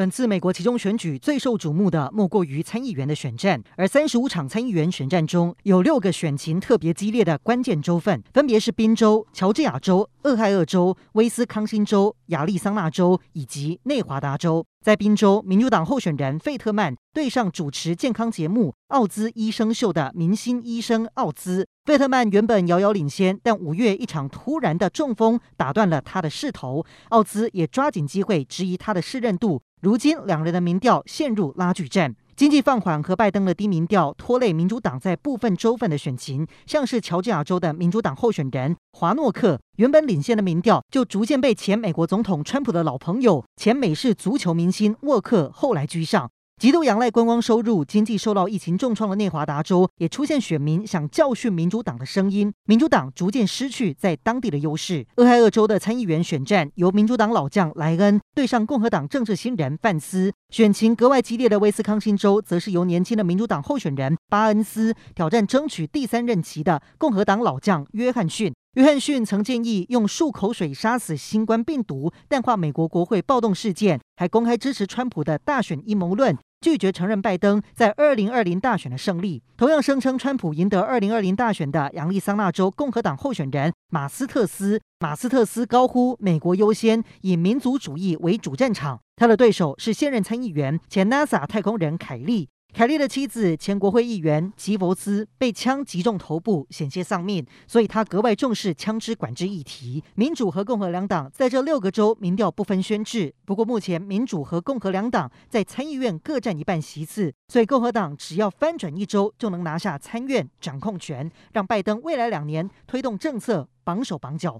本次美国期中选举最受瞩目的莫过于参议员的选战，而三十五场参议员选战中有六个选情特别激烈的关键州份，分别是宾州、乔治亚州、俄亥俄州、威斯康星州、亚利桑那州以及内华达州。在宾州，民主党候选人费特曼对上主持健康节目《奥兹医生秀》的明星医生奥兹。费特曼原本遥遥领先，但五月一场突然的中风打断了他的势头。奥兹也抓紧机会质疑他的适任度。如今，两人的民调陷入拉锯战。经济放缓和拜登的低民调拖累民主党在部分州份的选情，像是乔治亚州的民主党候选人华诺克，原本领先的民调就逐渐被前美国总统川普的老朋友、前美式足球明星沃克后来居上。极度仰赖观光收入、经济受到疫情重创的内华达州，也出现选民想教训民主党的声音。民主党逐渐失去在当地的优势。俄亥俄州的参议员选战由民主党老将莱恩对上共和党政治新人范斯，选情格外激烈的威斯康星州，则是由年轻的民主党候选人巴恩斯挑战争取第三任期的共和党老将约翰逊。约翰逊曾建议用漱口水杀死新冠病毒，淡化美国国会暴动事件，还公开支持川普的大选阴谋论。拒绝承认拜登在二零二零大选的胜利，同样声称川普赢得二零二零大选的亚利桑那州共和党候选人马斯特斯。马斯特斯高呼“美国优先”，以民族主义为主战场。他的对手是现任参议员、前 NASA 太空人凯利。凯利的妻子前国会议员吉佛斯被枪击中头部，险些丧命，所以他格外重视枪支管制议题。民主和共和两党在这六个州民调不分轩輊，不过目前民主和共和两党在参议院各占一半席次，所以共和党只要翻转一州就能拿下参院掌控权，让拜登未来两年推动政策绑手绑脚。